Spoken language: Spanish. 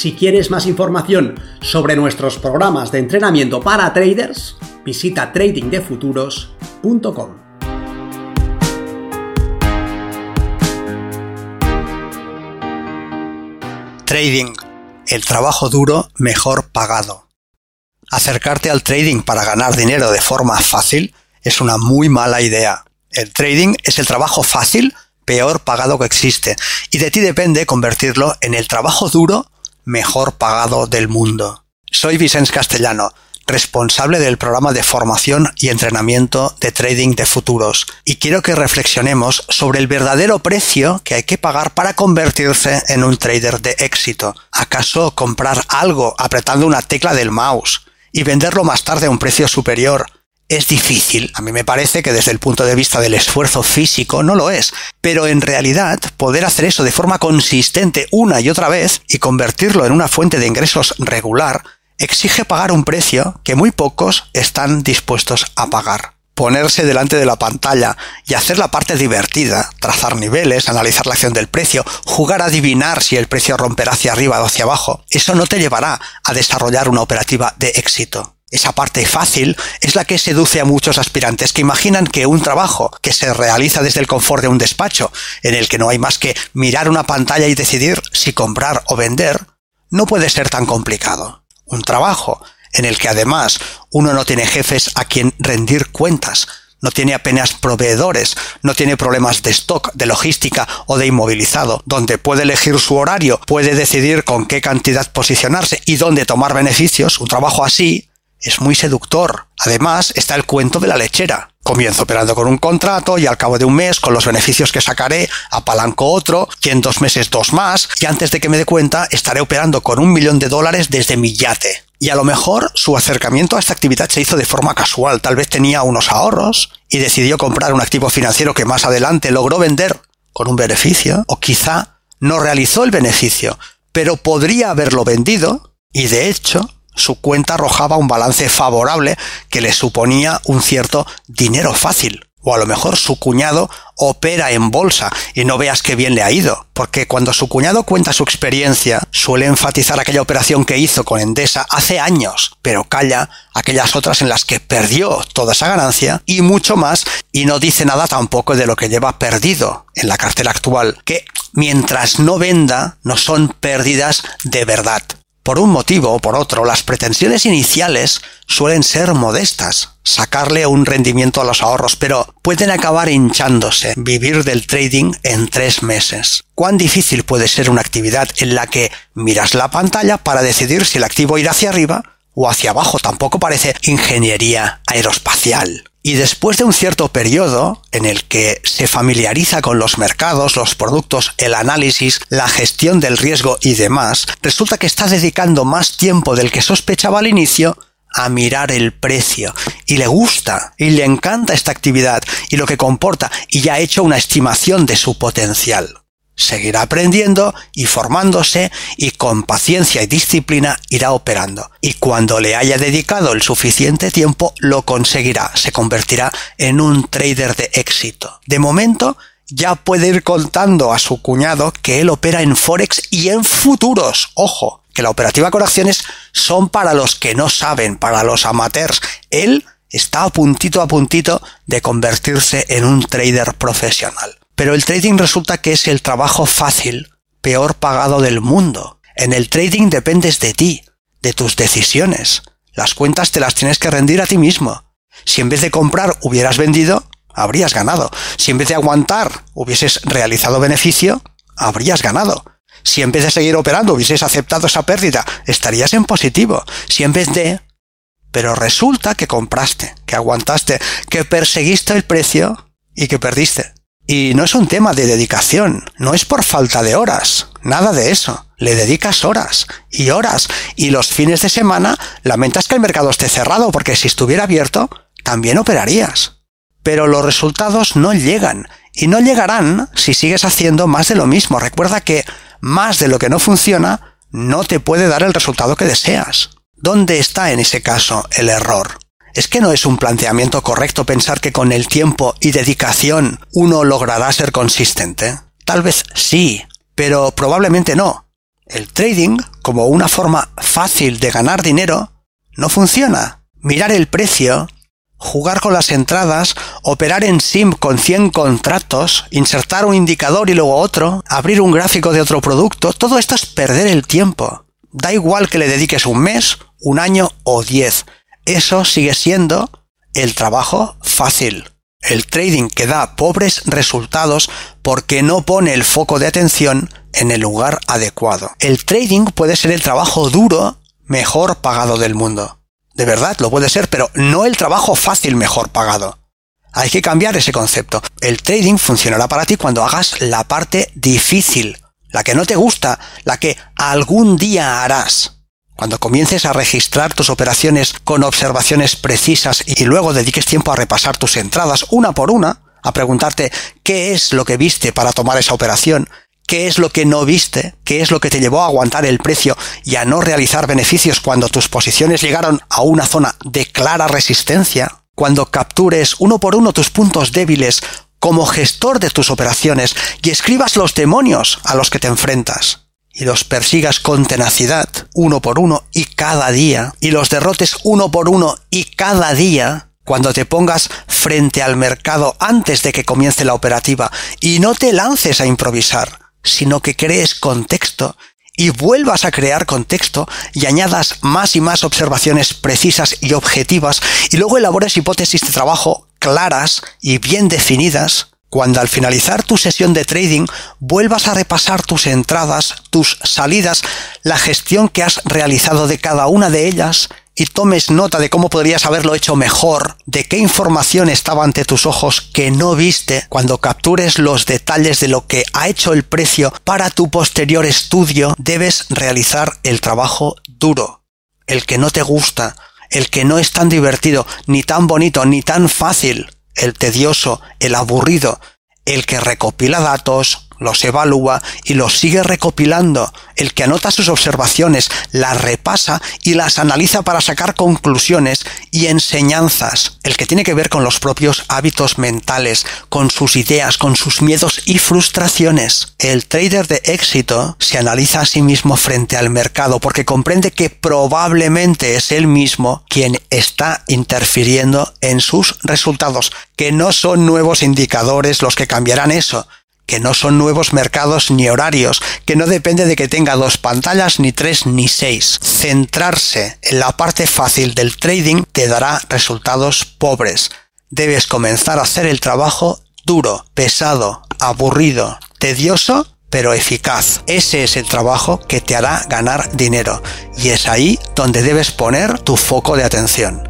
Si quieres más información sobre nuestros programas de entrenamiento para traders, visita tradingdefuturos.com. Trading, el trabajo duro mejor pagado. Acercarte al trading para ganar dinero de forma fácil es una muy mala idea. El trading es el trabajo fácil peor pagado que existe y de ti depende convertirlo en el trabajo duro mejor pagado del mundo. Soy Vicens Castellano, responsable del programa de formación y entrenamiento de trading de futuros, y quiero que reflexionemos sobre el verdadero precio que hay que pagar para convertirse en un trader de éxito. ¿Acaso comprar algo apretando una tecla del mouse y venderlo más tarde a un precio superior es difícil. A mí me parece que desde el punto de vista del esfuerzo físico no lo es. Pero en realidad, poder hacer eso de forma consistente una y otra vez y convertirlo en una fuente de ingresos regular exige pagar un precio que muy pocos están dispuestos a pagar. Ponerse delante de la pantalla y hacer la parte divertida, trazar niveles, analizar la acción del precio, jugar a adivinar si el precio romperá hacia arriba o hacia abajo, eso no te llevará a desarrollar una operativa de éxito. Esa parte fácil es la que seduce a muchos aspirantes que imaginan que un trabajo que se realiza desde el confort de un despacho, en el que no hay más que mirar una pantalla y decidir si comprar o vender, no puede ser tan complicado. Un trabajo en el que además uno no tiene jefes a quien rendir cuentas, no tiene apenas proveedores, no tiene problemas de stock, de logística o de inmovilizado, donde puede elegir su horario, puede decidir con qué cantidad posicionarse y dónde tomar beneficios, un trabajo así es muy seductor. Además, está el cuento de la lechera. Comienzo operando con un contrato y al cabo de un mes, con los beneficios que sacaré, apalanco otro y en dos meses dos más y antes de que me dé cuenta estaré operando con un millón de dólares desde mi yate. Y a lo mejor su acercamiento a esta actividad se hizo de forma casual. Tal vez tenía unos ahorros y decidió comprar un activo financiero que más adelante logró vender con un beneficio o quizá no realizó el beneficio, pero podría haberlo vendido y de hecho su cuenta arrojaba un balance favorable que le suponía un cierto dinero fácil. O a lo mejor su cuñado opera en bolsa y no veas qué bien le ha ido, porque cuando su cuñado cuenta su experiencia suele enfatizar aquella operación que hizo con Endesa hace años, pero calla aquellas otras en las que perdió toda esa ganancia y mucho más y no dice nada tampoco de lo que lleva perdido en la cartera actual, que mientras no venda no son pérdidas de verdad. Por un motivo o por otro, las pretensiones iniciales suelen ser modestas, sacarle un rendimiento a los ahorros, pero pueden acabar hinchándose, vivir del trading en tres meses. ¿Cuán difícil puede ser una actividad en la que miras la pantalla para decidir si el activo irá hacia arriba o hacia abajo? Tampoco parece ingeniería aeroespacial. Y después de un cierto periodo en el que se familiariza con los mercados, los productos, el análisis, la gestión del riesgo y demás, resulta que está dedicando más tiempo del que sospechaba al inicio a mirar el precio. Y le gusta y le encanta esta actividad y lo que comporta y ya ha hecho una estimación de su potencial seguirá aprendiendo y formándose y con paciencia y disciplina irá operando. Y cuando le haya dedicado el suficiente tiempo lo conseguirá, se convertirá en un trader de éxito. De momento, ya puede ir contando a su cuñado que él opera en Forex y en futuros. Ojo, que la operativa con acciones son para los que no saben, para los amateurs. Él está a puntito a puntito de convertirse en un trader profesional. Pero el trading resulta que es el trabajo fácil, peor pagado del mundo. En el trading dependes de ti, de tus decisiones. Las cuentas te las tienes que rendir a ti mismo. Si en vez de comprar hubieras vendido, habrías ganado. Si en vez de aguantar hubieses realizado beneficio, habrías ganado. Si en vez de seguir operando hubieses aceptado esa pérdida, estarías en positivo. Si en vez de... Pero resulta que compraste, que aguantaste, que perseguiste el precio y que perdiste. Y no es un tema de dedicación, no es por falta de horas, nada de eso. le dedicas horas y horas y los fines de semana lamentas que el mercado esté cerrado porque si estuviera abierto también operarías. Pero los resultados no llegan y no llegarán si sigues haciendo más de lo mismo. Recuerda que más de lo que no funciona no te puede dar el resultado que deseas. ¿Dónde está en ese caso el error? ¿Es que no es un planteamiento correcto pensar que con el tiempo y dedicación uno logrará ser consistente? Tal vez sí, pero probablemente no. El trading, como una forma fácil de ganar dinero, no funciona. Mirar el precio, jugar con las entradas, operar en SIM con 100 contratos, insertar un indicador y luego otro, abrir un gráfico de otro producto, todo esto es perder el tiempo. Da igual que le dediques un mes, un año o diez. Eso sigue siendo el trabajo fácil. El trading que da pobres resultados porque no pone el foco de atención en el lugar adecuado. El trading puede ser el trabajo duro mejor pagado del mundo. De verdad, lo puede ser, pero no el trabajo fácil mejor pagado. Hay que cambiar ese concepto. El trading funcionará para ti cuando hagas la parte difícil, la que no te gusta, la que algún día harás. Cuando comiences a registrar tus operaciones con observaciones precisas y luego dediques tiempo a repasar tus entradas una por una, a preguntarte qué es lo que viste para tomar esa operación, qué es lo que no viste, qué es lo que te llevó a aguantar el precio y a no realizar beneficios cuando tus posiciones llegaron a una zona de clara resistencia, cuando captures uno por uno tus puntos débiles como gestor de tus operaciones y escribas los demonios a los que te enfrentas y los persigas con tenacidad uno por uno y cada día, y los derrotes uno por uno y cada día, cuando te pongas frente al mercado antes de que comience la operativa y no te lances a improvisar, sino que crees contexto y vuelvas a crear contexto y añadas más y más observaciones precisas y objetivas y luego elabores hipótesis de trabajo claras y bien definidas, cuando al finalizar tu sesión de trading vuelvas a repasar tus entradas, tus salidas, la gestión que has realizado de cada una de ellas y tomes nota de cómo podrías haberlo hecho mejor, de qué información estaba ante tus ojos que no viste, cuando captures los detalles de lo que ha hecho el precio para tu posterior estudio, debes realizar el trabajo duro, el que no te gusta, el que no es tan divertido, ni tan bonito, ni tan fácil, el tedioso, el aburrido, el que recopila datos, los evalúa y los sigue recopilando, el que anota sus observaciones, las repasa y las analiza para sacar conclusiones y enseñanzas, el que tiene que ver con los propios hábitos mentales, con sus ideas, con sus miedos y frustraciones. El trader de éxito se analiza a sí mismo frente al mercado porque comprende que probablemente es él mismo quien está interfiriendo en sus resultados, que no son nuevos indicadores los que cambiarán eso, que no son nuevos mercados ni horarios, que no depende de que tenga dos pantallas, ni tres, ni seis. Centrarse en la parte fácil del trading te dará resultados pobres. Debes comenzar a hacer el trabajo duro, pesado, aburrido, tedioso, pero eficaz. Ese es el trabajo que te hará ganar dinero y es ahí donde debes poner tu foco de atención.